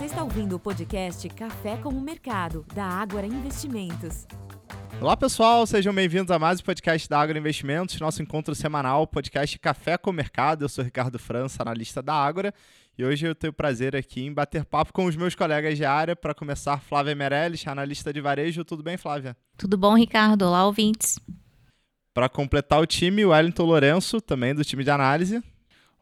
Você está ouvindo o podcast Café com o Mercado, da Ágora Investimentos. Olá pessoal, sejam bem-vindos a mais um podcast da Ágora Investimentos, nosso encontro semanal, podcast Café com o Mercado. Eu sou Ricardo França, analista da Ágora, e hoje eu tenho o prazer aqui em bater papo com os meus colegas de área. Para começar, Flávia Meirelles, analista de varejo. Tudo bem, Flávia? Tudo bom, Ricardo? Olá, ouvintes. Para completar o time, o Wellington Lourenço, também do time de análise.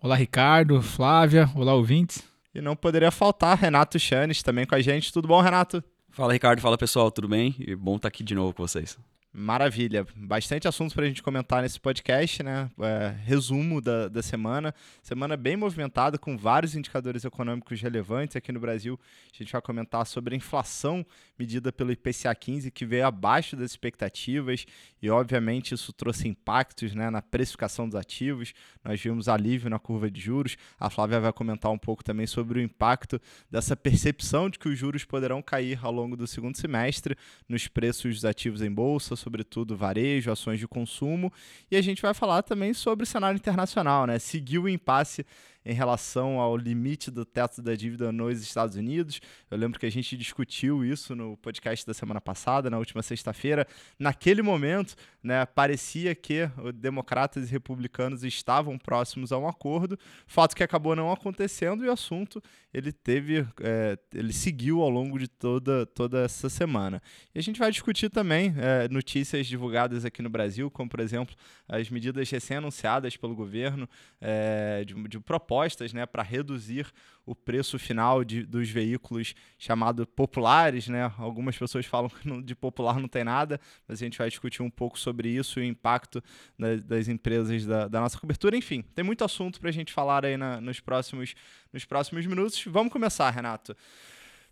Olá, Ricardo, Flávia, olá, ouvintes. E não poderia faltar Renato Chanes também com a gente. Tudo bom, Renato? Fala, Ricardo. Fala, pessoal. Tudo bem? E bom estar aqui de novo com vocês. Maravilha. Bastante assuntos para a gente comentar nesse podcast, né? É, resumo da, da semana. Semana bem movimentada, com vários indicadores econômicos relevantes. Aqui no Brasil, a gente vai comentar sobre a inflação medida pelo IPCA 15, que veio abaixo das expectativas. E, obviamente, isso trouxe impactos né, na precificação dos ativos. Nós vimos alívio na curva de juros. A Flávia vai comentar um pouco também sobre o impacto dessa percepção de que os juros poderão cair ao longo do segundo semestre nos preços dos ativos em bolsa sobretudo varejo, ações de consumo, e a gente vai falar também sobre o cenário internacional, né? Seguiu o impasse em relação ao limite do teto da dívida nos Estados Unidos. Eu lembro que a gente discutiu isso no podcast da semana passada, na última sexta-feira. Naquele momento, né, parecia que democratas e republicanos estavam próximos a um acordo, fato que acabou não acontecendo e o assunto ele teve, é, ele seguiu ao longo de toda, toda essa semana. E a gente vai discutir também é, notícias divulgadas aqui no Brasil, como por exemplo as medidas recém-anunciadas pelo governo é, de, de propostas né, para reduzir o preço final de, dos veículos chamados populares. Né? Algumas pessoas falam que de popular não tem nada, mas a gente vai discutir um pouco sobre isso e o impacto da, das empresas da, da, nossa cobertura. Enfim, tem muito assunto para a gente falar aí na, nos, próximos, nos próximos minutos. Vamos começar, Renato.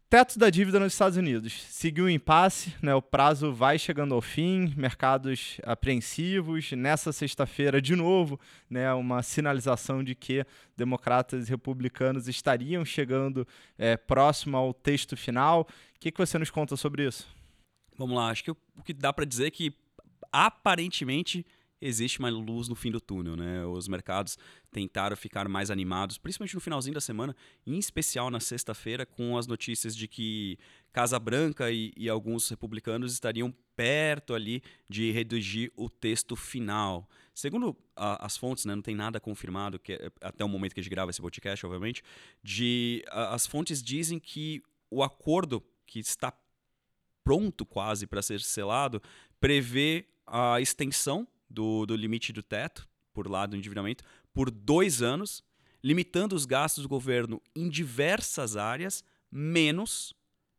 Teto da dívida nos Estados Unidos. Seguiu o impasse, né? o prazo vai chegando ao fim, mercados apreensivos. Nessa sexta-feira, de novo, né, uma sinalização de que democratas e republicanos estariam chegando é, próximo ao texto final. O que, que você nos conta sobre isso? Vamos lá, acho que o que dá para dizer é que aparentemente existe uma luz no fim do túnel, né? Os mercados tentaram ficar mais animados, principalmente no finalzinho da semana, em especial na sexta-feira, com as notícias de que Casa Branca e, e, alguns republicanos estariam perto ali de redigir o texto final. Segundo a, as fontes, né, não tem nada confirmado, que é, até o momento que a gente grava esse podcast, obviamente, de, a, as fontes dizem que o acordo que está pronto quase para ser selado prevê a extensão do, do limite do teto, por lado do endividamento, por dois anos, limitando os gastos do governo em diversas áreas, menos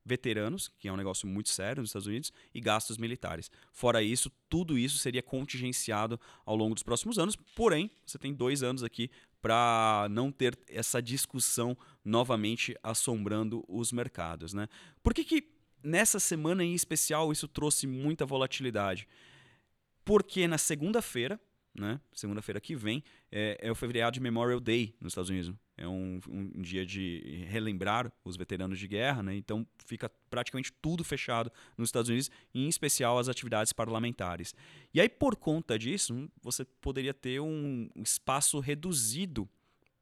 veteranos, que é um negócio muito sério nos Estados Unidos, e gastos militares. Fora isso, tudo isso seria contingenciado ao longo dos próximos anos, porém, você tem dois anos aqui para não ter essa discussão novamente assombrando os mercados. Né? Por que, que nessa semana em especial isso trouxe muita volatilidade? Porque na segunda-feira, né, segunda-feira que vem, é, é, o feriado de Memorial Day nos Estados Unidos. É um, um, dia de relembrar os veteranos de guerra, né? então fica praticamente tudo fechado nos Estados Unidos, em especial as atividades parlamentares. E aí, por conta disso, você poderia ter um espaço reduzido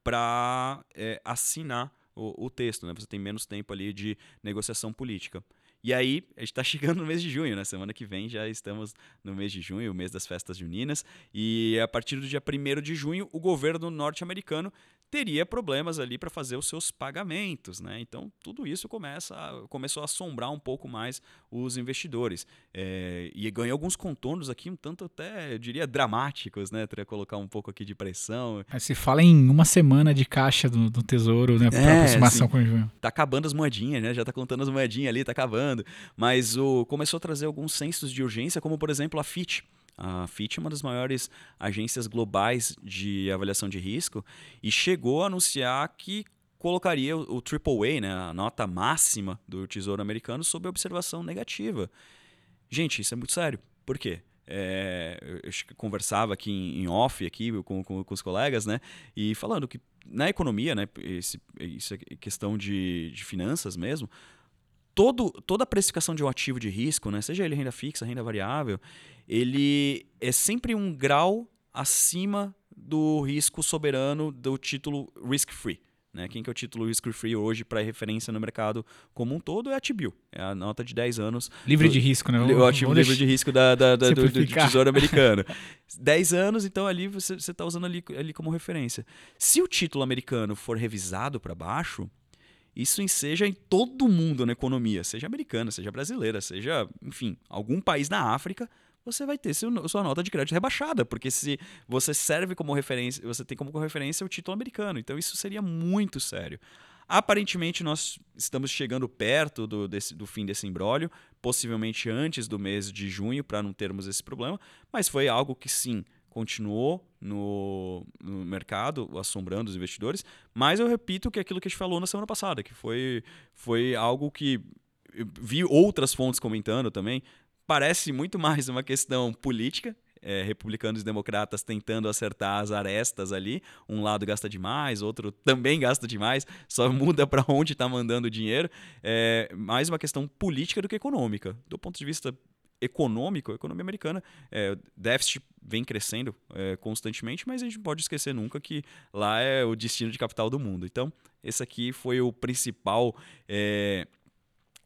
para é, assinar o, o texto. Né? Você tem menos tempo ali de negociação política. E aí, a gente está chegando no mês de junho, né? Semana que vem já estamos no mês de junho, o mês das festas juninas. E a partir do dia 1 de junho, o governo norte-americano teria problemas ali para fazer os seus pagamentos, né? Então tudo isso começa a, começou a assombrar um pouco mais os investidores é, e ganhou alguns contornos aqui um tanto até eu diria dramáticos, né? Teria colocar um pouco aqui de pressão. Mas se fala em uma semana de caixa do, do tesouro, né? Para é, aproximação com o junho. Tá acabando as moedinhas, né? Já tá contando as moedinhas ali, tá acabando. Mas o começou a trazer alguns censos de urgência, como por exemplo a Fitch a Fitch é uma das maiores agências globais de avaliação de risco e chegou a anunciar que colocaria o AAA, né, a nota máxima do Tesouro Americano, sob observação negativa. Gente, isso é muito sério. Por quê? É, eu conversava aqui em off aqui com, com, com, os colegas, né? E falando que na economia, né? Esse, isso é questão de, de finanças mesmo todo, toda a precificação de um ativo de risco, né, seja ele renda fixa, renda variável, ele é sempre um grau acima do risco soberano do título risk-free. Né? Quem que é o título risk-free hoje para referência no mercado como um todo é a T-Bill. É a nota de 10 anos. Livre do, de risco, né? O ativo livre de risco da, da, da do, do, Tesouro Americano. 10 anos, então ali você está usando ali, ali como referência. Se o título americano for revisado para baixo, isso enseja em todo mundo na economia, seja americana, seja brasileira, seja, enfim, algum país na África, você vai ter sua nota de crédito rebaixada, porque se você serve como referência, você tem como referência o título americano. Então isso seria muito sério. Aparentemente, nós estamos chegando perto do, desse, do fim desse imbróglio, possivelmente antes do mês de junho, para não termos esse problema, mas foi algo que sim continuou no, no, mercado, assombrando os investidores. Mas eu repito que aquilo que a gente falou na semana passada, que foi, foi algo que vi outras fontes comentando também parece muito mais uma questão política, é, republicanos e democratas tentando acertar as arestas ali. Um lado gasta demais, outro também gasta demais, só muda para onde está mandando o dinheiro. É mais uma questão política do que econômica. Do ponto de vista econômico, a economia americana, é, déficit vem crescendo é, constantemente, mas a gente não pode esquecer nunca que lá é o destino de capital do mundo. Então, esse aqui foi o principal. É,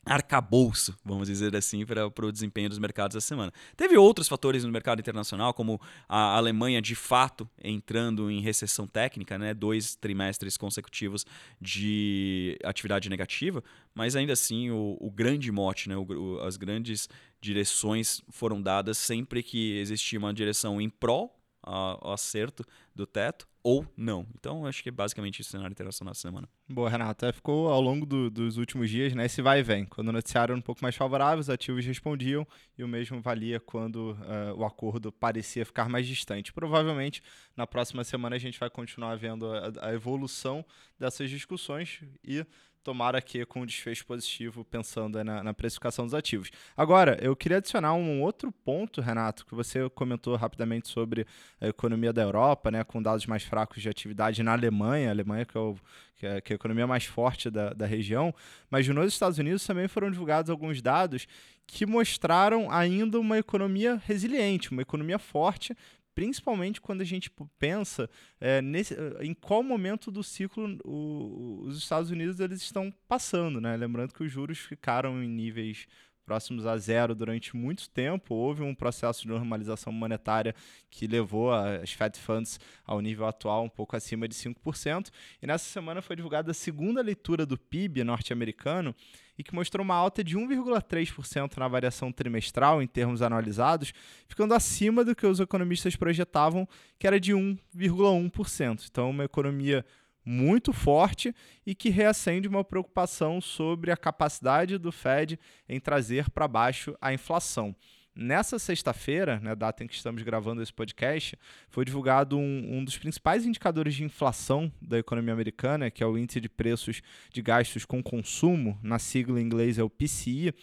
arcabouço, vamos dizer assim, para o desempenho dos mercados essa semana. Teve outros fatores no mercado internacional, como a Alemanha de fato entrando em recessão técnica, né, dois trimestres consecutivos de atividade negativa, mas ainda assim o, o grande mote, né, o, o, as grandes direções foram dadas sempre que existia uma direção em pró ao acerto do teto ou não. Então, acho que é basicamente isso o cenário internacional essa semana. Boa, Renato. É, ficou ao longo do, dos últimos dias, né? Esse vai e vem. Quando o noticiário era um pouco mais favorável, os ativos respondiam e o mesmo valia quando uh, o acordo parecia ficar mais distante. Provavelmente, na próxima semana, a gente vai continuar vendo a, a evolução dessas discussões e tomara que com um desfecho positivo, pensando na, na, precificação dos ativos. Agora, eu queria adicionar um outro ponto, Renato, que você comentou rapidamente sobre a economia da Europa, né, com dados mais fracos de atividade na Alemanha, a Alemanha que é, o, que é, que é a economia mais forte da, da região, mas nos Estados Unidos também foram divulgados alguns dados que mostraram ainda uma economia resiliente, uma economia forte, principalmente quando a gente pensa é, nesse, eh, em qual momento do ciclo o, os Estados Unidos eles estão passando, né? Lembrando que os juros ficaram em níveis próximos a zero durante muito tempo. Houve um processo de normalização monetária que levou as Fed Funds ao nível atual, um pouco acima de 5%. E nessa semana foi divulgada a segunda leitura do PIB norte-americano e que mostrou uma alta de 1,3% na variação trimestral em termos anualizados, ficando acima do que os economistas projetavam, que era de 1,1%. Então, uma economia muito forte e que reacende uma preocupação sobre a capacidade do Fed em trazer para baixo a inflação. Nessa sexta-feira, né, data em que estamos gravando esse podcast, foi divulgado um, um, dos principais indicadores de inflação da economia americana, que é o índice de preços de gastos com consumo, na sigla em inglês é o PCI,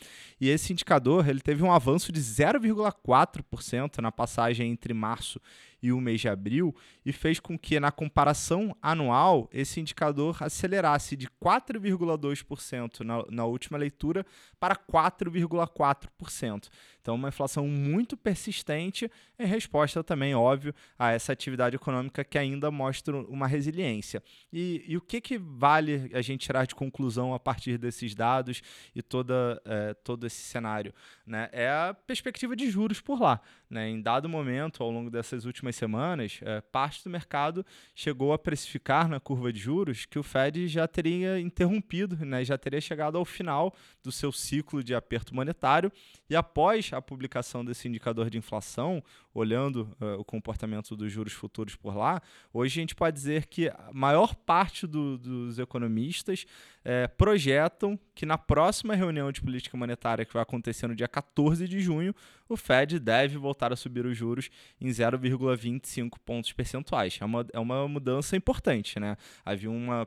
e esse indicador ele teve um avanço de 0,4% na passagem entre março e o mês de abril e fez com que, na comparação anual, esse indicador acelerasse de 4,2% na, na última leitura para 4,4%. Então, uma inflação muito persistente em resposta também, óbvio, a essa atividade econômica que ainda mostra uma resiliência. E, e o que, que vale a gente tirar de conclusão a partir desses dados e toda, é, todo esse cenário? Né? É a perspectiva de juros por lá. Né? Em dado momento, ao longo dessas últimas semanas, é, parte do mercado chegou a precificar na curva de juros que o Fed já teria interrompido, né? já teria chegado ao final do seu ciclo de aperto monetário e após a publicação desse indicador de inflação, olhando uh, o comportamento dos juros futuros por lá, hoje a gente pode dizer que a maior parte do, dos economistas é, projetam que na próxima reunião de política monetária que vai acontecer no dia 14 de junho, o Fed deve voltar a subir os juros em 0,25 pontos percentuais. É uma, é uma mudança importante, né? Havia uma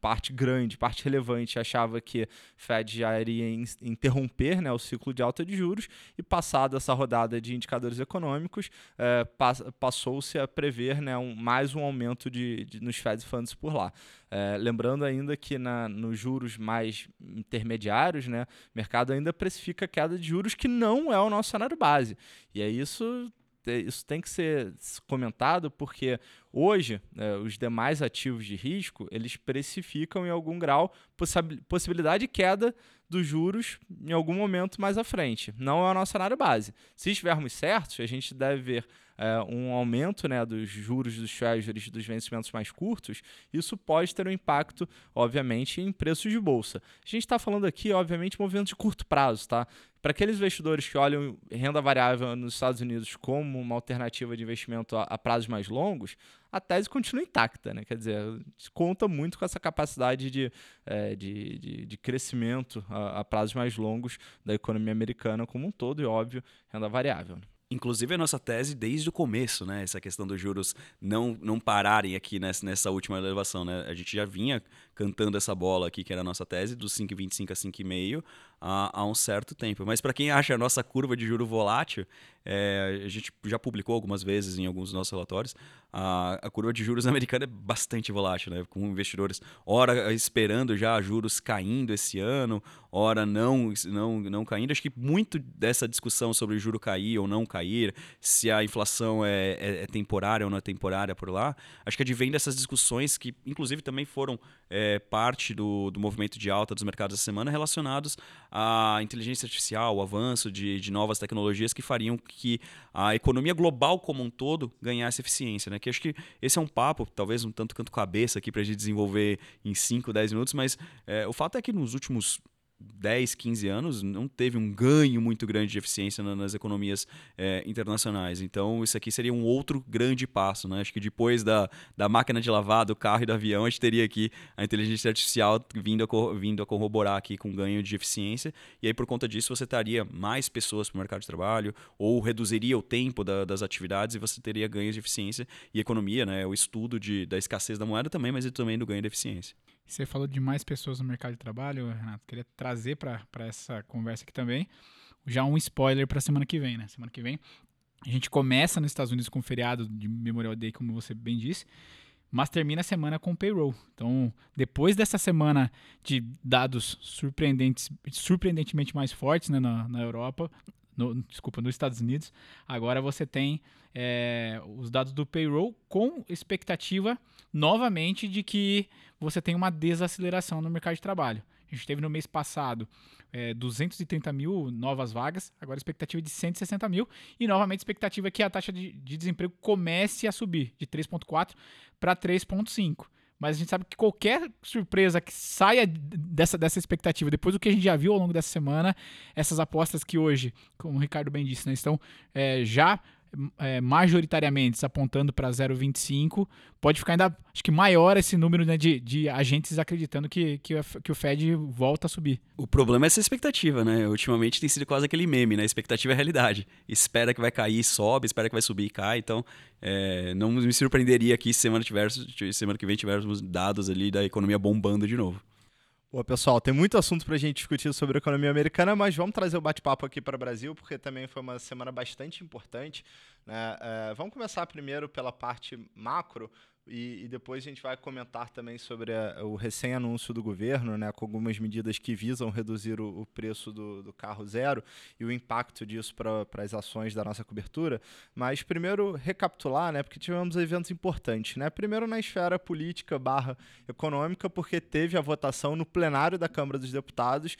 parte grande, parte relevante, achava que Fed já iria interromper né, o ciclo de alta de juros e, passada essa rodada de indicadores econômicos, eh, passou-se a prever né, um, mais um aumento de, de, nos Fed Funds por lá. Eh, lembrando ainda que na, nos juros mais intermediários, né, o mercado ainda precifica queda de juros que não é o nosso cenário base. E é isso isso tem que ser comentado porque hoje é, os demais ativos de risco eles precificam em algum grau possibilidade de queda dos juros em algum momento mais à frente. Não é o nosso cenário base. Se estivermos certos, a gente deve ver é, um aumento né, dos juros dos treasuries dos vencimentos mais curtos, isso pode ter um impacto, obviamente, em preços de bolsa. A gente está falando aqui, obviamente, movimentos de curto prazo, tá? Para aqueles investidores que olham renda variável nos Estados Unidos como uma alternativa de investimento a, a prazos mais longos, a tese continua intacta, né? Quer dizer, conta muito com essa capacidade de, é, de, de, de, crescimento a, a, prazos mais longos da economia americana como um todo e, óbvio, renda variável. Né? Inclusive a nossa tese desde o começo, né? Essa questão dos juros não, não pararem aqui nessa, nessa última elevação, né? A gente já vinha cantando essa bola aqui, que era a nossa tese, dos 5,25 a 5,5 há, há um certo tempo. Mas para quem acha a nossa curva de juro volátil, é, a gente já publicou algumas vezes em alguns dos nossos relatórios, a, a, curva de juros americana é bastante volátil, né? com investidores, ora esperando já juros caindo esse ano, ora não, não, não caindo. Acho que muito dessa discussão sobre juro cair ou não cair, se a inflação é, é, é temporária ou não é temporária por lá, acho que advém dessas discussões que, inclusive, também foram é, parte do, do movimento de alta dos mercados essa semana relacionados à inteligência artificial, o avanço de, de novas tecnologias que fariam que a economia global como um todo ganhasse eficiência. Né? Que acho que esse é um papo, talvez um tanto quanto cabeça aqui para a gente desenvolver em 5, 10 minutos, mas é, o fato é que nos últimos 10, 15 anos, não teve um ganho muito grande de eficiência nas economias é, internacionais. Então, isso aqui seria um outro grande passo. Né? Acho que depois da, da máquina de lavar, do carro e do avião, a gente teria aqui a inteligência artificial vindo a, vindo a corroborar aqui com ganho de eficiência. E aí, por conta disso, você teria mais pessoas para o mercado de trabalho, ou reduziria o tempo da, das atividades e você teria ganhos de eficiência e economia, né? o estudo de, da escassez da moeda também, mas também do ganho de eficiência. Você falou de mais pessoas no mercado de trabalho, Renato. Queria trazer para essa conversa aqui também já um spoiler para semana que vem, né? Semana que vem a gente começa nos Estados Unidos com o feriado de Memorial Day, como você bem disse, mas termina a semana com payroll. Então, depois dessa semana de dados surpreendentes, surpreendentemente mais fortes né, na, na Europa, no, desculpa, nos Estados Unidos, agora você tem é, os dados do payroll com expectativa novamente de que você tem uma desaceleração no mercado de trabalho. A gente teve no mês passado é, 230 mil novas vagas, agora expectativa é de 160 mil, e novamente expectativa é que a taxa de, de desemprego comece a subir de 3,4 para 3,5. Mas a gente sabe que qualquer surpresa que saia dessa, dessa expectativa, depois do que a gente já viu ao longo dessa semana, essas apostas que hoje, como o Ricardo bem disse, né, estão é, já é, majoritariamente apontando para 0,25, pode ficar ainda acho que maior esse número né, de, de agentes acreditando que, que, que, o Fed volta a subir. O problema é essa expectativa, né? Ultimamente tem sido quase aquele meme, né? Expectativa é realidade. Espera que vai cair, sobe, espera que vai subir e cai. Então, é, não me surpreenderia aqui se semana, semana que vem tivéssemos dados ali da economia bombando de novo. Boa, pessoal, tem muito assunto para a gente discutir sobre a economia americana, mas vamos trazer o bate-papo aqui para o Brasil, porque também foi uma semana bastante importante. Né? É, vamos começar primeiro pela parte macro, e, e, depois a gente vai comentar também sobre a, o recém-anúncio do governo, né, com algumas medidas que visam reduzir o, o preço do, do, carro zero e o impacto disso para as ações da nossa cobertura. Mas primeiro recapitular, né, porque tivemos eventos importantes. Né? Primeiro na esfera política barra econômica, porque teve a votação no plenário da Câmara dos Deputados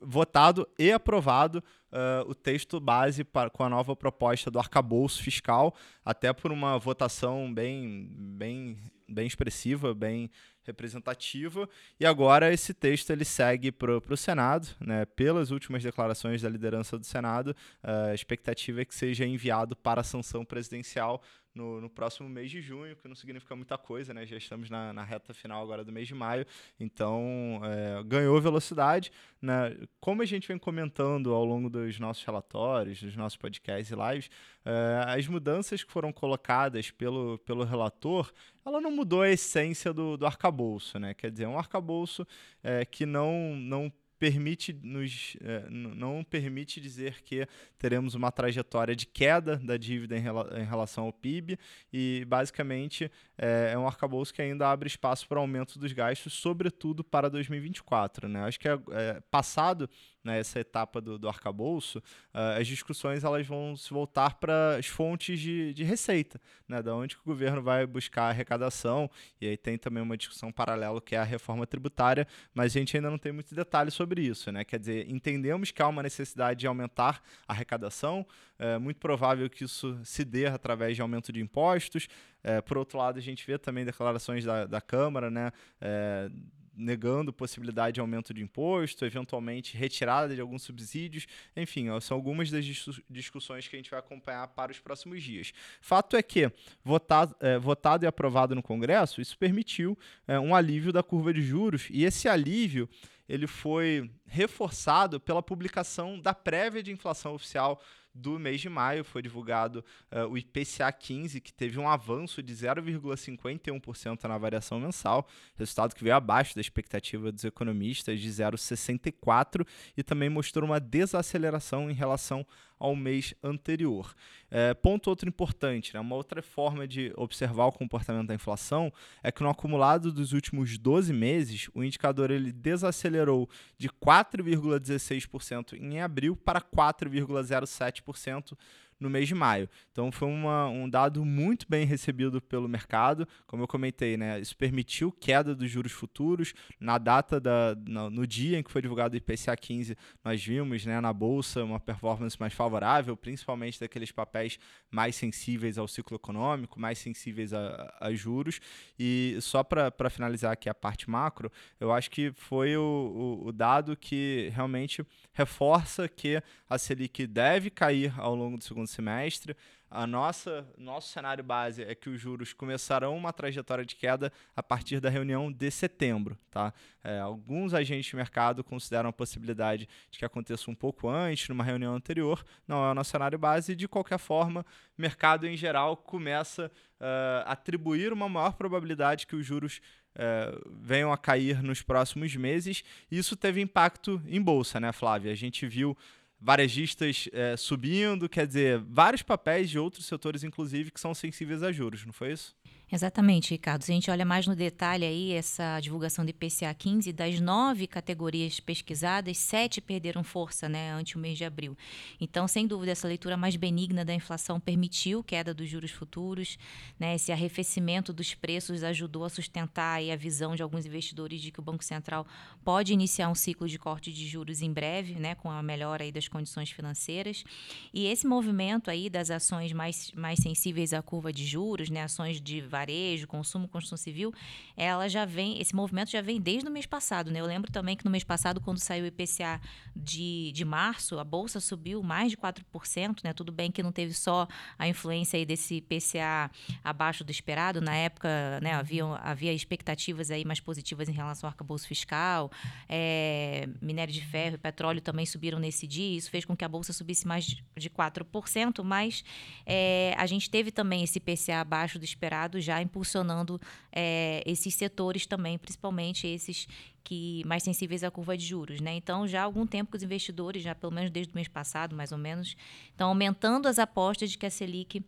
votado e aprovado uh, o texto base para, com a nova proposta do arcabouço fiscal, até por uma votação bem, bem, bem expressiva, bem representativa. E agora esse texto ele segue para o Senado, né? pelas últimas declarações da liderança do Senado, a expectativa é que seja enviado para a sanção presidencial no, no, próximo mês de junho, que não significa muita coisa, né? Já estamos na, na reta final agora do mês de maio, então é, ganhou velocidade. Né? Como a gente vem comentando ao longo dos nossos relatórios, dos nossos podcasts e lives, é, as mudanças que foram colocadas pelo, pelo relator, ela não mudou a essência do, do arcabouço, né? Quer dizer, um arcabouço é, que não, não permite nos é, não permite dizer que teremos uma trajetória de queda da dívida em, rela em relação ao PIB e basicamente é, é, um arcabouço que ainda abre espaço para aumento dos gastos, sobretudo para 2024. Né? Acho que é, é, passado né, essa etapa do, do arcabouço, uh, as discussões elas vão se voltar para as fontes de, de receita, né, da onde que o governo vai buscar arrecadação, e aí tem também uma discussão paralela que é a reforma tributária, mas a gente ainda não tem muitos detalhes sobre isso, né, quer dizer, entendemos que há uma necessidade de aumentar a arrecadação, é muito provável que isso se dê através de aumento de impostos, é, por outro lado, a gente vê também declarações da, da Câmara, né, é, negando possibilidade de aumento de imposto, eventualmente retirada de alguns subsídios. Enfim, são algumas das discussões que a gente vai acompanhar para os próximos dias. Fato é que, votado, é, votado e aprovado no Congresso, isso permitiu é, um alívio da curva de juros, e esse alívio ele foi reforçado pela publicação da prévia de inflação oficial do mês de maio foi divulgado uh, o IPCA 15, que teve um avanço de 0,51% na variação mensal, resultado que veio abaixo da expectativa dos economistas de 0,64% e também mostrou uma desaceleração em relação ao mês anterior. É, ponto outro importante, né? uma outra forma de observar o comportamento da inflação é que no acumulado dos últimos 12 meses, o indicador ele desacelerou de 4,16% em abril para 4,07% 7%, no mês de maio. Então foi uma, um dado muito bem recebido pelo mercado. Como eu comentei, né, isso permitiu queda dos juros futuros. Na data, da, no, no dia em que foi divulgado o IPCA 15, nós vimos né, na Bolsa uma performance mais favorável, principalmente daqueles papéis mais sensíveis ao ciclo econômico, mais sensíveis a, a juros. E só para finalizar aqui a parte macro, eu acho que foi o, o, o dado que realmente reforça que a Selic deve cair ao longo do segundo semestre. A nossa nosso cenário base é que os juros começarão uma trajetória de queda a partir da reunião de setembro. Tá? É, alguns agentes de mercado consideram a possibilidade de que aconteça um pouco antes, numa reunião anterior. Não é o nosso cenário base. De qualquer forma, mercado em geral começa a atribuir uma maior probabilidade que os juros uh, venham a cair nos próximos meses. Isso teve impacto em bolsa, né, Flávia? A gente viu varejistas é, subindo, quer dizer, vários papéis de outros setores, inclusive, que são sensíveis a juros, não foi isso? Exatamente, Ricardo. Se a gente olha mais no detalhe aí, essa divulgação do IPCA 15, das nove categorias pesquisadas, sete perderam força né, ante o mês de abril. Então, sem dúvida, essa leitura mais benigna da inflação permitiu queda dos juros futuros. Né, esse arrefecimento dos preços ajudou a sustentar aí a visão de alguns investidores de que o Banco Central pode iniciar um ciclo de corte de juros em breve, né, com a melhora aí das condições financeiras. E esse movimento aí das ações mais, mais sensíveis à curva de juros, né, ações de varejo, consumo, construção civil, ela já vem, esse movimento já vem desde o mês passado, né? Eu lembro também que no mês passado, quando saiu o IPCA de, de março, a bolsa subiu mais de 4%, né? Tudo bem que não teve só a influência aí desse IPCA abaixo do esperado, na época, né, havia, havia expectativas aí mais positivas em relação ao arcabouço fiscal, é, minério de ferro e petróleo também subiram nesse dia, isso fez com que a bolsa subisse mais de 4%, mas é, a gente teve também esse IPCA abaixo do esperado já impulsionando é, esses setores também, principalmente esses que mais sensíveis à curva de juros, né? Então, já há algum tempo que os investidores, já pelo menos desde o mês passado, mais ou menos, estão aumentando as apostas de que a Selic,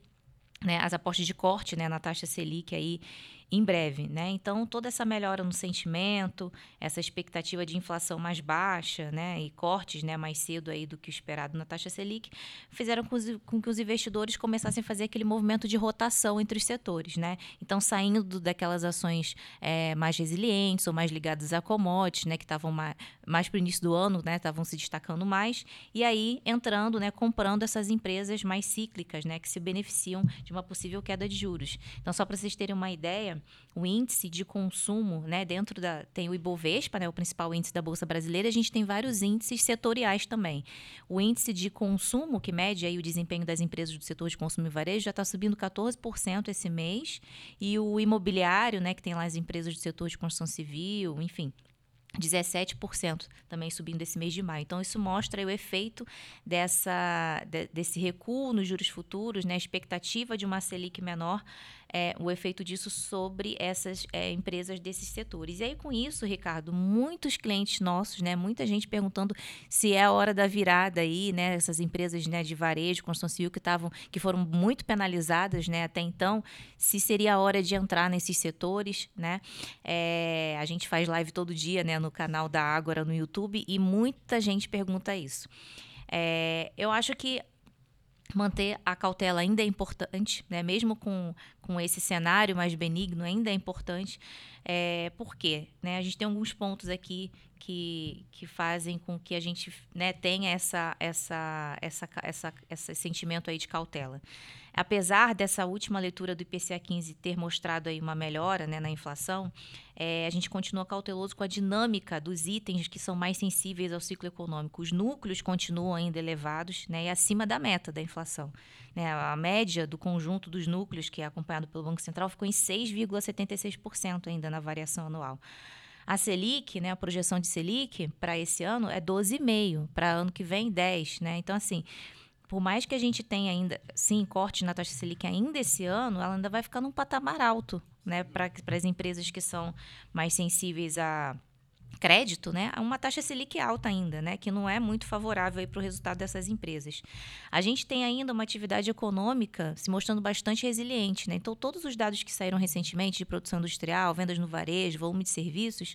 né, as apostas de corte, né, na taxa Selic aí em breve, né? Então toda essa melhora no sentimento, essa expectativa de inflação mais baixa, né, e cortes, né, mais cedo aí do que o esperado na taxa Selic, fizeram com, os, com que os investidores começassem a fazer aquele movimento de rotação entre os setores, né? Então saindo daquelas ações é, mais resilientes ou mais ligadas a commodities, né, que estavam mais, mais para o início do ano, né, estavam se destacando mais, e aí entrando, né, comprando essas empresas mais cíclicas, né, que se beneficiam de uma possível queda de juros. Então só para vocês terem uma ideia o índice de consumo, né, dentro da tem o Ibovespa, né, o principal índice da bolsa brasileira, a gente tem vários índices setoriais também. O índice de consumo, que mede aí o desempenho das empresas do setor de consumo e varejo, já está subindo 14% esse mês, e o imobiliário, né, que tem lá as empresas do setor de construção civil, enfim, 17% também subindo esse mês de maio. Então, isso mostra o efeito dessa, de, desse recuo nos juros futuros, né, a expectativa de uma Selic menor é, o efeito disso sobre essas é, empresas desses setores. E aí, com isso, Ricardo, muitos clientes nossos, né, muita gente perguntando se é a hora da virada aí, né, essas empresas né, de varejo, construção civil que estavam, que foram muito penalizadas, né, até então, se seria a hora de entrar nesses setores, né? É, a gente faz live todo dia, né, no canal da Ágora no YouTube e muita gente pergunta isso. É, eu acho que manter a cautela ainda é importante, né? mesmo com, com esse cenário mais benigno, ainda é importante. É, por quê? Né? A gente tem alguns pontos aqui que, que fazem com que a gente né, tenha essa, essa, essa, essa, esse sentimento aí de cautela. Apesar dessa última leitura do IPCA 15 ter mostrado aí uma melhora né, na inflação, é, a gente continua cauteloso com a dinâmica dos itens que são mais sensíveis ao ciclo econômico. Os núcleos continuam ainda elevados né, e acima da meta da inflação. Né, a média do conjunto dos núcleos, que é acompanhado pelo Banco Central, ficou em 6,76% ainda na variação anual. A Selic, né, a projeção de Selic para esse ano é 12,5%, para ano que vem 10%. Né? Então, assim, por mais que a gente tenha ainda, sim, corte na taxa Selic ainda esse ano, ela ainda vai ficar num patamar alto, né, para as empresas que são mais sensíveis a crédito, né, uma taxa Selic alta ainda, né, que não é muito favorável para o resultado dessas empresas. A gente tem ainda uma atividade econômica se mostrando bastante resiliente, né, então todos os dados que saíram recentemente de produção industrial, vendas no varejo, volume de serviços,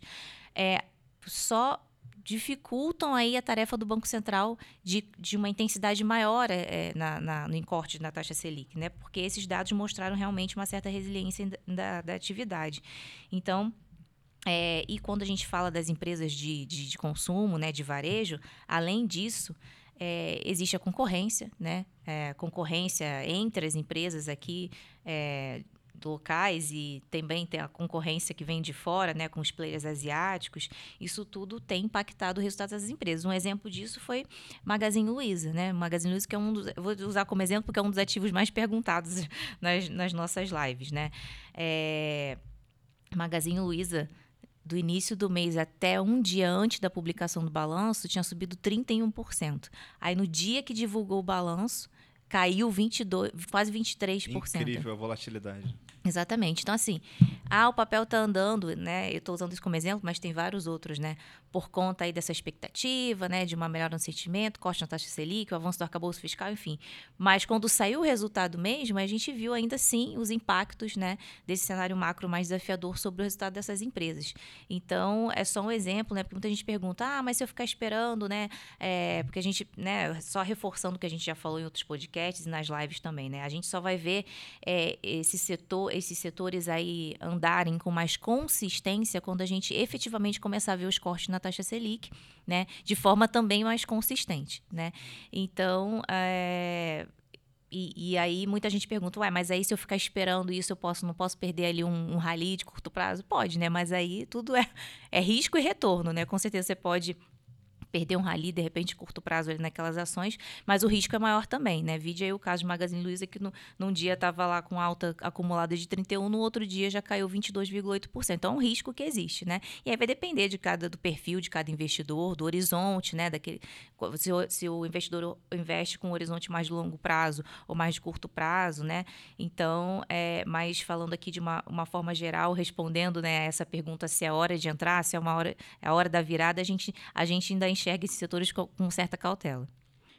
é, só dificultam aí a tarefa do Banco Central de, de uma intensidade maior é, na, na, no encorte na taxa Selic, né? Porque esses dados mostraram realmente uma certa resiliência da, da atividade. Então, é, e quando a gente fala das empresas de, de, de consumo, né, de varejo, além disso, é, existe a concorrência, né? É, concorrência entre as empresas aqui é, locais e também tem a concorrência que vem de fora, né, com os players asiáticos, isso tudo tem impactado o resultado das empresas. Um exemplo disso foi Magazine Luiza, né? Magazine Luiza que é um dos, vou usar como exemplo porque é um dos ativos mais perguntados nas, nas nossas lives, né? É, Magazine Luiza do início do mês até um dia antes da publicação do balanço, tinha subido 31%. Aí, no dia que divulgou o balanço, caiu 22, quase 23%. Incrível a volatilidade. Exatamente. Então, assim, ah, o papel está andando, né? Eu estou usando isso como exemplo, mas tem vários outros, né? Por conta aí dessa expectativa, né? De uma melhora no sentimento, corte na taxa Selic, o avanço do arcabouço fiscal, enfim. Mas quando saiu o resultado mesmo, a gente viu ainda assim os impactos, né? Desse cenário macro mais desafiador sobre o resultado dessas empresas. Então, é só um exemplo, né? Porque muita gente pergunta, ah, mas se eu ficar esperando, né? É, porque a gente, né? Só reforçando o que a gente já falou em outros podcasts e nas lives também, né? A gente só vai ver é, esse setor esses setores aí andarem com mais consistência quando a gente efetivamente começar a ver os cortes na taxa Selic, né? De forma também mais consistente, né? Então, é, e, e, aí muita gente pergunta, ué, mas aí se eu ficar esperando isso, eu posso, não posso perder ali um, um rally de curto prazo? Pode, né? Mas aí tudo é, é risco e retorno, né? Com certeza você pode perder um rally, de repente, curto prazo ali naquelas ações, mas o risco é maior também, né? Vide aí o caso de Magazine Luiza, que no, num dia estava lá com alta acumulada de 31, no outro dia já caiu 22,8%. Então, é um risco que existe, né? E aí vai depender de cada, do perfil de cada investidor, do horizonte, né? Daquele, se, o, se o investidor investe com um horizonte mais de longo prazo ou mais de curto prazo, né? Então, é, mas falando aqui de uma, uma forma geral, respondendo né, essa pergunta se é hora de entrar, se é uma hora, é a hora da virada, a gente, a gente ainda enxerga enxerga esses setores com, certa cautela.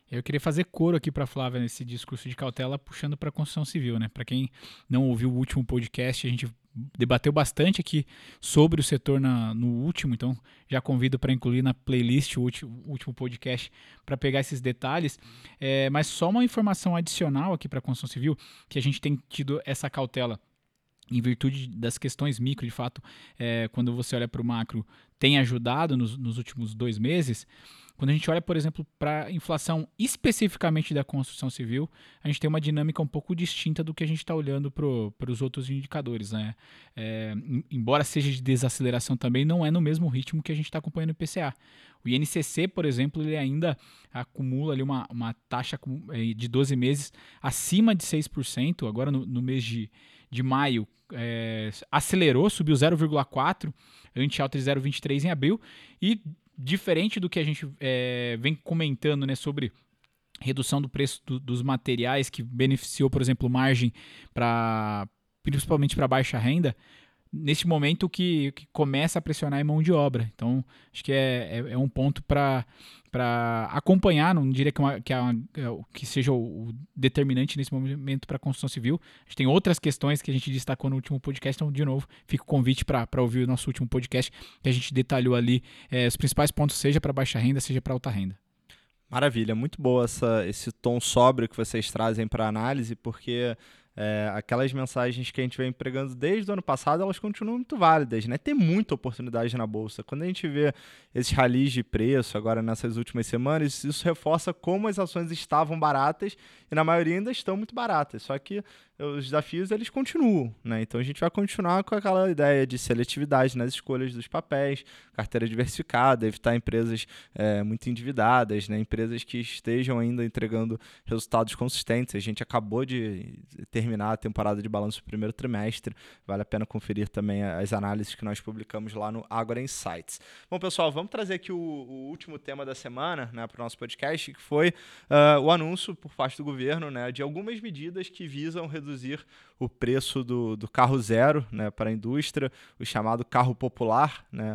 Eu queria fazer coro aqui para Flávia nesse discurso de cautela, puxando para a construção civil, né? Para quem não ouviu o último podcast, a gente debateu bastante aqui sobre o setor na, no último, então já convido para incluir na playlist o último, último podcast para pegar esses detalhes. É, mas só uma informação adicional aqui para a construção civil, que a gente tem tido essa cautela em virtude das questões micro, de fato, é, quando você olha para o macro, tem ajudado nos, nos, últimos dois meses. Quando a gente olha, por exemplo, para a inflação especificamente da construção civil, a gente tem uma dinâmica um pouco distinta do que a gente está olhando para os outros indicadores. Né? É, embora seja de desaceleração também, não é no mesmo ritmo que a gente está acompanhando o IPCA. O INCC, por exemplo, ele ainda acumula ali uma, uma taxa é, de 12 meses acima de 6%, agora no, no mês de de maio é, acelerou, subiu 0,4, ante alta de 0,23 em abril. E diferente do que a gente é, vem comentando né, sobre redução do preço do, dos materiais, que beneficiou, por exemplo, margem para principalmente para baixa renda, neste momento que, que começa a pressionar em mão de obra. Então, acho que é, é, é um ponto para acompanhar, não diria que, uma, que, é uma, que seja o, determinante nesse momento para a construção civil. A gente tem outras questões que a gente destacou no último podcast, então, de novo, fica o convite para ouvir o nosso último podcast, que a gente detalhou ali é, os principais pontos, seja para baixa renda, seja para alta renda. Maravilha, muito boa essa, esse tom sóbrio que vocês trazem para análise, porque é, aquelas mensagens que a gente vem pregando desde o ano passado, elas continuam muito válidas, né? Tem muita oportunidade na bolsa. Quando a gente vê esses ralis de preço agora nessas últimas semanas, isso reforça como as ações estavam baratas e na maioria ainda estão muito baratas. Só que os desafios eles continuam, né? Então a gente vai continuar com aquela ideia de seletividade nas escolhas dos papéis, carteira diversificada, evitar empresas é, muito endividadas, né? Empresas que estejam ainda entregando resultados consistentes. A gente acabou de terminar a temporada de balanço do primeiro trimestre. Vale a pena conferir também as análises que nós publicamos lá no Agora Insights. Bom, pessoal, vamos trazer aqui o, o último tema da semana, né, para o nosso podcast, que foi uh, o anúncio por parte do governo, né, de algumas medidas que visam reduzir reduzir o preço do, do carro zero né, para a indústria, o chamado carro popular. Né?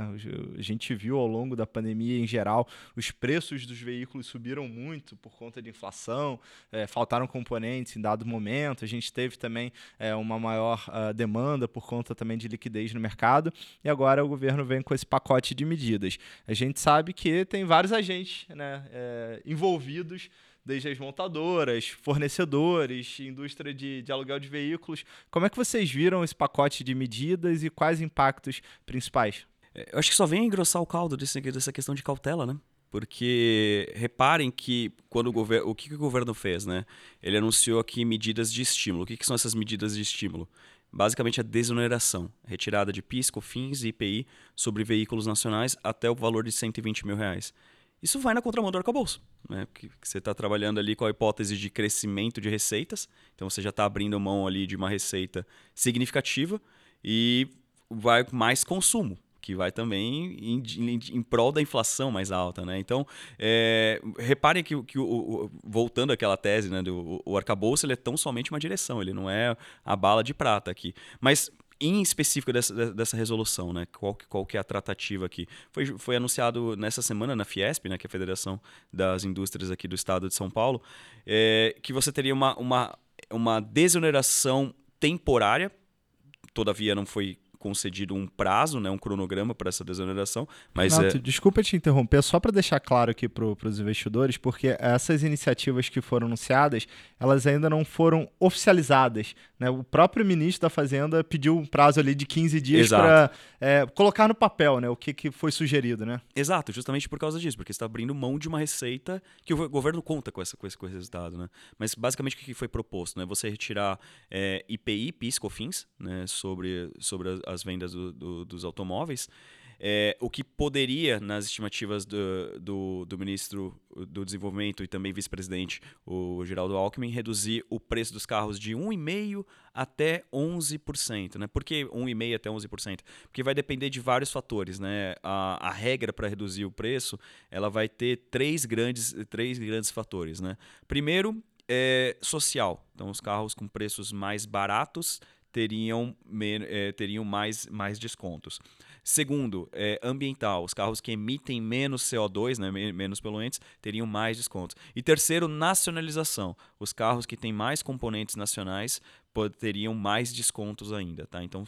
A gente viu ao longo da pandemia, em geral, os preços dos veículos subiram muito por conta de inflação, é, faltaram componentes em dado momento, a gente teve também é, uma maior uh, demanda por conta também de liquidez no mercado, e agora o governo vem com esse pacote de medidas. A gente sabe que tem vários agentes né, é, envolvidos desde as montadoras, fornecedores, indústria de, de aluguel de veículos. Como é que vocês viram esse pacote de medidas e quais impactos principais? É, eu acho que só vem engrossar o caldo desse, dessa questão de cautela, né? Porque reparem que quando o governo, o que, que, o governo fez, né? Ele anunciou aqui medidas de estímulo. O que, que são essas medidas de estímulo? Basicamente a desoneração, retirada de PIS, COFINS e IPI sobre veículos nacionais até o valor de 120 mil reais. Isso vai na contramão do arcabouço, né? Porque você está trabalhando ali com a hipótese de crescimento de receitas, então você já está abrindo mão ali de uma receita significativa e vai mais consumo, que vai também em, em, em, prol da inflação mais alta, né? Então, é, reparem que, que o, o, voltando àquela tese, né, do, o arcabouço ele é tão somente uma direção, ele não é a bala de prata aqui. Mas em específico dessa, dessa resolução, né? Qual, qual que é a tratativa aqui? Foi, foi anunciado nessa semana na Fiesp, né? Que é a Federação das Indústrias aqui do Estado de São Paulo, é, que você teria uma, uma, uma desoneração temporária, todavia não foi concedido um prazo, né, um cronograma para essa desoneração. Mas Renato, é... desculpa te interromper, só para deixar claro aqui para os investidores, porque essas iniciativas que foram anunciadas, elas ainda não foram oficializadas. Né? O próprio ministro da Fazenda pediu um prazo ali de 15 dias para é, colocar no papel né, o que, que foi sugerido. Né? Exato, justamente por causa disso, porque está abrindo mão de uma receita que o governo conta com, essa, com, esse, com esse resultado. Né? Mas basicamente o que foi proposto? Né? Você retirar é, IPI, PIS, COFINS né, sobre, sobre as, as vendas do, do, dos automóveis. É, o que poderia, nas estimativas do, do, do, ministro do Desenvolvimento e também vice-presidente, o Geraldo Alckmin, reduzir o preço dos carros de 1,5% até 11%. Né? Por que 1,5% até 11%? Porque vai depender de vários fatores. Né? A, a regra para reduzir o preço ela vai ter três grandes, três grandes fatores. Né? Primeiro, é social. Então, os carros com preços mais baratos teriam, é, teriam mais, mais descontos. Segundo, é, ambiental. Os carros que emitem menos CO2, né, menos poluentes, teriam mais descontos. E terceiro, nacionalização. Os carros que têm mais componentes nacionais teriam mais descontos ainda, tá? Então,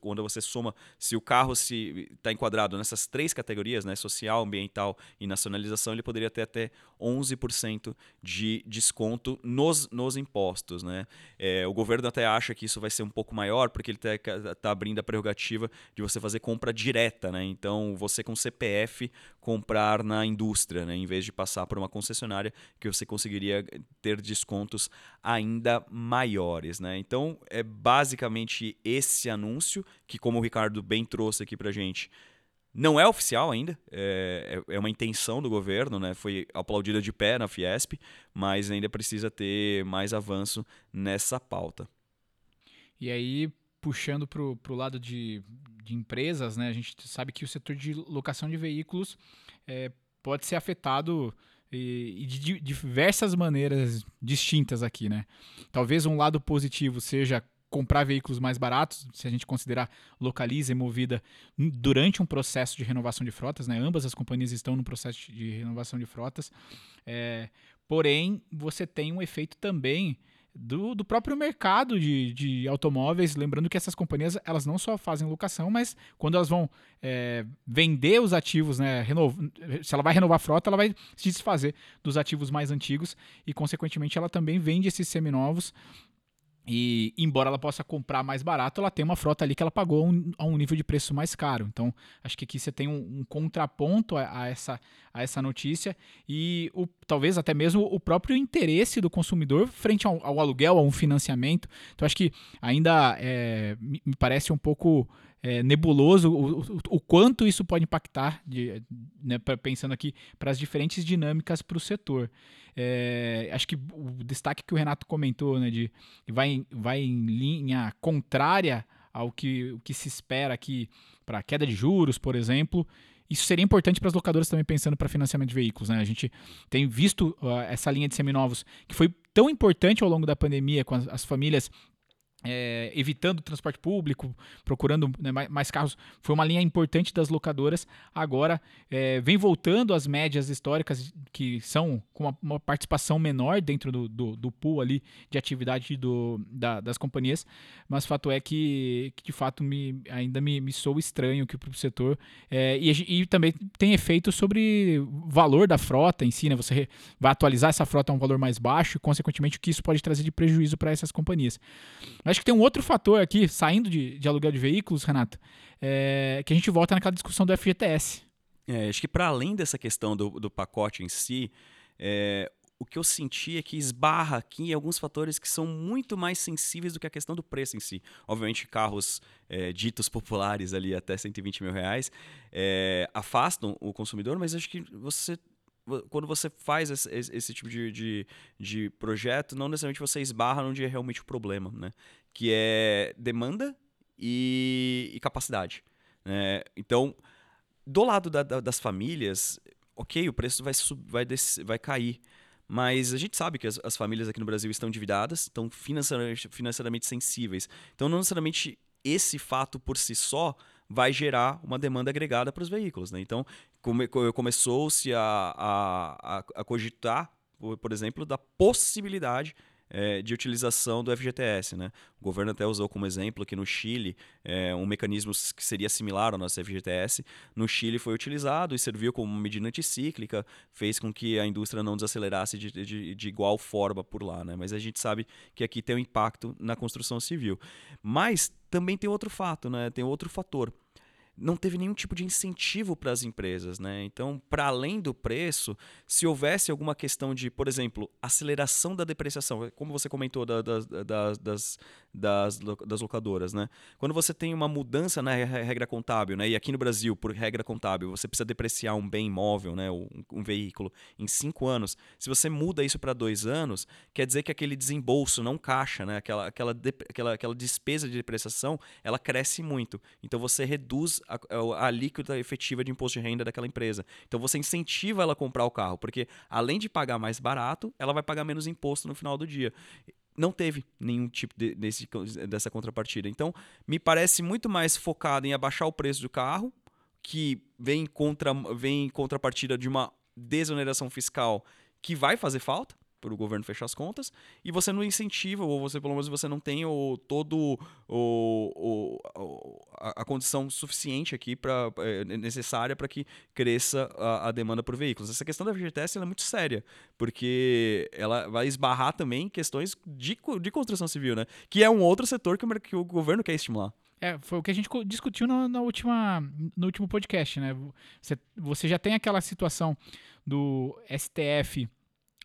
quando você soma, se o carro se está enquadrado nessas três categorias, né, social, ambiental e nacionalização, ele poderia ter até 11% de desconto nos, nos impostos, né? É, o governo até acha que isso vai ser um pouco maior, porque ele está tá abrindo a prerrogativa de você fazer compra direta, né? Então, você com CPF comprar na indústria, né? Em vez de passar por uma concessionária, que você conseguiria ter descontos ainda maiores, né? Então, é basicamente esse anúncio que, como o Ricardo bem trouxe aqui para gente, não é oficial ainda, é, é, é uma intenção do governo, né? foi aplaudida de pé na Fiesp, mas ainda precisa ter mais avanço nessa pauta. E aí, puxando para o lado de, de empresas, né? a gente sabe que o setor de locação de veículos é, pode ser afetado e, de, diversas maneiras distintas aqui, né? Talvez um lado positivo seja comprar veículos mais baratos, se a gente considerar Localiza e Movida durante um processo de renovação de frotas, né? Ambas as companhias estão no processo de renovação de frotas. É, porém, você tem um efeito também do, do próprio mercado de, de automóveis. Lembrando que essas companhias elas não só fazem locação, mas quando elas vão é, vender os ativos, né, se ela vai renovar a frota, ela vai se desfazer dos ativos mais antigos e, consequentemente, ela também vende esses seminovos e embora ela possa comprar mais barato, ela tem uma frota ali que ela pagou um, a um nível de preço mais caro. Então, acho que aqui você tem um, um contraponto a, a, essa, a essa notícia e o, talvez até mesmo o próprio interesse do consumidor frente ao, ao aluguel, a um financiamento. Então, acho que ainda é, me, me parece um pouco é, nebuloso o, o, o, quanto isso pode impactar, de, né, pra, pensando aqui, para as diferentes dinâmicas para o setor. É, acho que o destaque que o Renato comentou, né, de vai, vai em linha contrária ao que, o que se espera aqui para queda de juros, por exemplo. Isso seria importante para as locadoras também pensando para financiamento de veículos. Né? A gente tem visto uh, essa linha de seminovos que foi tão importante ao longo da pandemia, com as, as famílias é, evitando o transporte público, procurando né, mais, mais, carros, foi uma linha importante das locadoras. Agora é, vem voltando às médias históricas, que são com uma, uma participação menor dentro do, do, do, pool ali de atividade do, da, das companhias, mas fato é que, que de fato me, ainda me, me sou estranho que o setor é, e, e, também tem efeito sobre o valor da frota em si, né? Você vai atualizar essa frota a um valor mais baixo e, consequentemente, o que isso pode trazer de prejuízo para essas companhias. Mas Acho que tem um outro fator aqui, saindo de, de aluguel de veículos, Renato, é, que a gente volta naquela discussão do FGTS. É, acho que para além dessa questão do, do pacote em si, é, o que eu senti é que esbarra aqui em alguns fatores que são muito mais sensíveis do que a questão do preço em si. Obviamente, carros é, ditos populares ali até 120 mil reais é, afastam o consumidor, mas acho que você quando você faz esse, esse tipo de, de, de, projeto, não necessariamente você esbarra onde é realmente o problema, né? Que é demanda e, e capacidade. Né? Então, do lado da, da, das famílias, ok, o preço vai, sub, vai, descer, vai cair. Mas a gente sabe que as, as, famílias aqui no Brasil estão endividadas, estão financeiramente, financeiramente sensíveis. Então, não necessariamente esse fato por si só vai gerar uma demanda agregada para os veículos. Né? Então, come, começou-se a, a, a, cogitar, por exemplo, da possibilidade é, de utilização do FGTS. Né? O governo até usou como exemplo que no Chile, é, um mecanismo que seria similar ao nosso FGTS, no Chile foi utilizado e serviu como medida anticíclica, fez com que a indústria não desacelerasse de, de, de igual forma por lá. Né? Mas a gente sabe que aqui tem um impacto na construção civil. Mas também tem outro fato, né? tem outro fator não teve nenhum tipo de incentivo para as empresas. Né? Então, para além do preço, se houvesse alguma questão de, por exemplo, aceleração da depreciação, como você comentou da, da, da, das, das, das locadoras, né? quando você tem uma mudança na regra contábil, né? e aqui no Brasil, por regra contábil, você precisa depreciar um bem imóvel, né? um, um veículo, em cinco anos, se você muda isso para dois anos, quer dizer que aquele desembolso, não caixa, né? aquela, aquela, aquela, aquela despesa de depreciação, ela cresce muito. Então, você reduz a, a, alíquota efetiva de imposto de renda daquela empresa. Então você incentiva ela a comprar o carro, porque além de pagar mais barato, ela vai pagar menos imposto no final do dia não teve nenhum tipo de, desse, dessa contrapartida. Então, me parece muito mais focado em abaixar o preço do carro, que vem contra vem em contrapartida de uma desoneração fiscal que vai fazer falta, para o governo fechar as contas, e você não incentiva, ou você pelo menos você não tem o, todo o, o, a, a condição suficiente aqui pra, é, necessária para que cresça a, a, demanda por veículos. Essa questão da FGTS é muito séria, porque ela vai esbarrar também questões de, de construção civil, né? Que é um outro setor que o, que o governo quer estimular. É, foi o que a gente discutiu no, na última, no último podcast, né? Você, você já tem aquela situação do STF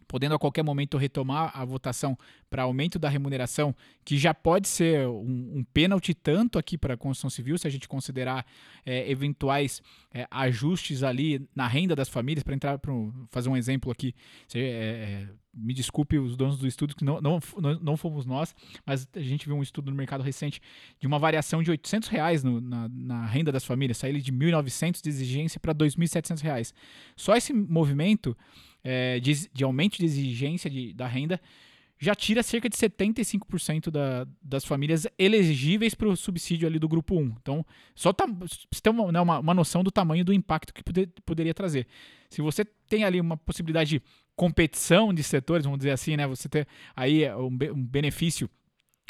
podendo a qualquer momento retomar a votação para aumento da remuneração, que já pode ser um, um pênalti tanto aqui para a construção civil, se a gente considerar é, eventuais é, ajustes ali na renda das famílias, para entrar para fazer um exemplo aqui, é, é, me desculpe os donos do estudo, que não, não, não fomos nós, mas a gente viu um estudo no mercado recente de uma variação de 800 reais no, na, na, renda das famílias, sair de 1.900 de exigência para 2.700 reais. Só esse movimento é, de, de, aumento de exigência de, da renda já tira cerca de 75% da, das famílias elegíveis para o subsídio ali do grupo 1. Então, só tá, você tem uma, né, uma, uma, noção do tamanho do impacto que poder, poderia trazer. Se você tem ali uma possibilidade de competição de setores, vamos dizer assim, né? Você ter aí um, um benefício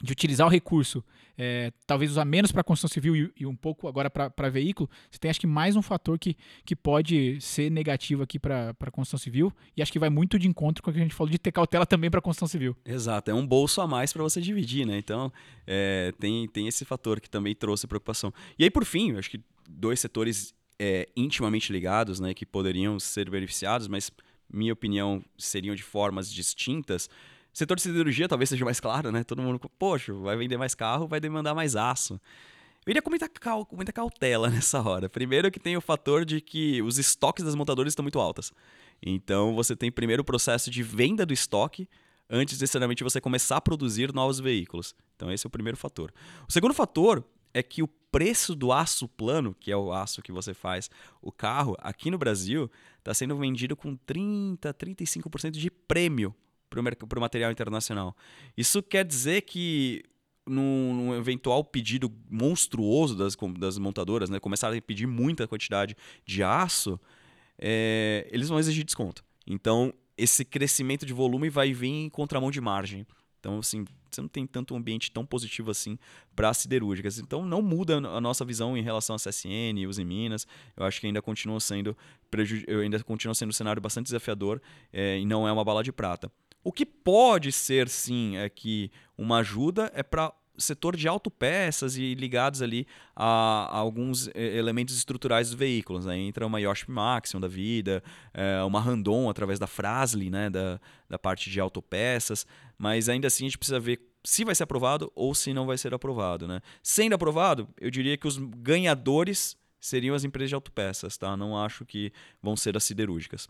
de utilizar o recurso, é, talvez usar menos para construção civil e, e, um pouco agora para veículo, você tem acho que mais um fator que, que pode ser negativo aqui para construção civil e acho que vai muito de encontro com o que a gente falou de ter cautela também para construção civil. Exato, é um bolso a mais para você dividir, né? Então é, tem, tem esse fator que também trouxe preocupação. E aí por fim, acho que dois setores é, intimamente ligados, né, que poderiam ser beneficiados, mas minha opinião seriam de formas distintas Setor de siderurgia talvez seja mais claro, né? Todo mundo, poxa, vai vender mais carro, vai demandar mais aço. Eu iria com muita, cal muita cautela nessa hora. Primeiro que tem o fator de que os estoques das montadoras estão muito altas. Então você tem primeiro o processo de venda do estoque antes necessariamente você começar a produzir novos veículos. Então esse é o primeiro fator. O segundo fator é que o preço do aço plano, que é o aço que você faz o carro, aqui no Brasil, está sendo vendido com 30, 35% de prêmio para o material internacional. Isso quer dizer que num, num, eventual pedido monstruoso das, das montadoras, né, começarem a pedir muita quantidade de aço, é, eles vão exigir desconto. Então, esse crescimento de volume vai vir em contramão de margem. Então, assim, você não tem tanto um ambiente tão positivo assim para as siderúrgicas. Então, não muda a nossa visão em relação à CSN, os em Minas. Eu acho que ainda continua sendo, ainda continua sendo um cenário bastante desafiador é, e não é uma bala de prata. O que pode ser, sim, é que uma ajuda é para setor de autopeças e ligados ali a, a, alguns elementos estruturais dos veículos. Né? Entra uma Yoshi Maxion da vida, é, uma Randon através da Frasli, né? da, da parte de autopeças, mas ainda assim a gente precisa ver se vai ser aprovado ou se não vai ser aprovado. Né? Sendo aprovado, eu diria que os ganhadores seriam as empresas de autopeças, tá? Não acho que vão ser as siderúrgicas.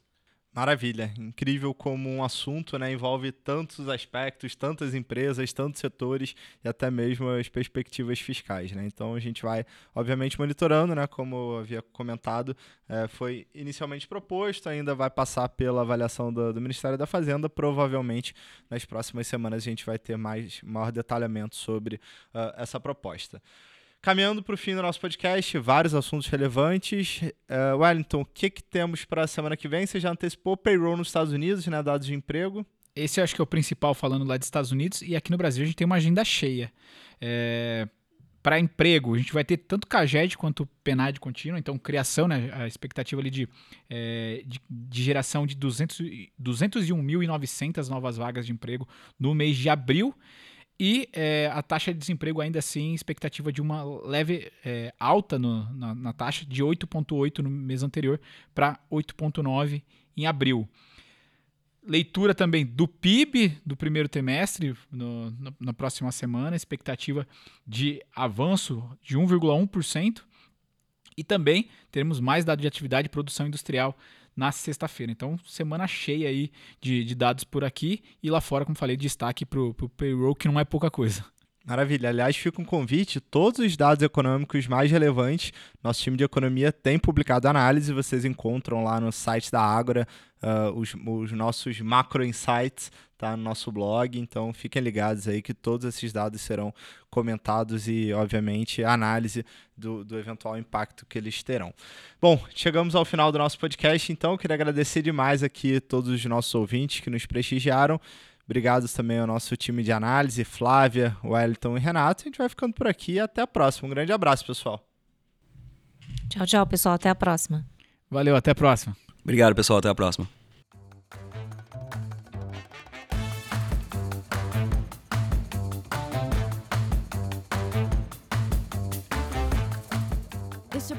Maravilha, incrível como um assunto né, envolve tantos aspectos, tantas empresas, tantos setores e até mesmo as perspectivas fiscais. Né? Então a gente vai, obviamente, monitorando, né, como eu havia comentado, é, foi inicialmente proposto, ainda vai passar pela avaliação do, do, Ministério da Fazenda. Provavelmente nas próximas semanas a gente vai ter mais maior detalhamento sobre uh, essa proposta. Caminhando para o fim do nosso podcast, vários assuntos relevantes. Uh, Wellington, o que, que temos para a semana que vem? Você já antecipou payroll nos Estados Unidos, né, dados de emprego? Esse eu acho que é o principal falando lá dos Estados Unidos. E aqui no Brasil a gente tem uma agenda cheia. É, para emprego, a gente vai ter tanto CAGED quanto PENAD contínuo, então criação, né, a expectativa ali de, é, de, de, geração de 200, 201.900 novas vagas de emprego no mês de abril. E é, a taxa de desemprego ainda assim, expectativa de uma leve é, alta no, na, na, taxa, de 8,8 no mês anterior para 8,9 em abril. Leitura também do PIB do primeiro trimestre no, no, na próxima semana, expectativa de avanço de 1,1%. E também teremos mais dados de atividade e produção industrial na sexta-feira. Então, semana cheia aí de, de, dados por aqui e lá fora, como falei, destaque para o payroll, que não é pouca coisa. Maravilha. Aliás, fica um convite: todos os dados econômicos mais relevantes, nosso time de economia tem publicado análise, vocês encontram lá no site da Ágora uh, os, os, nossos macro insights tá no nosso blog, então fiquem ligados aí que todos esses dados serão comentados e, obviamente, análise do, do eventual impacto que eles terão. Bom, chegamos ao final do nosso podcast, então eu queria agradecer demais aqui todos os nossos ouvintes que nos prestigiaram. Obrigado também ao nosso time de análise, Flávia, Wellington e Renato. A gente vai ficando por aqui. Até a próxima. Um grande abraço, pessoal. Tchau, tchau, pessoal. Até a próxima. Valeu, até a próxima. Obrigado, pessoal. Até a próxima.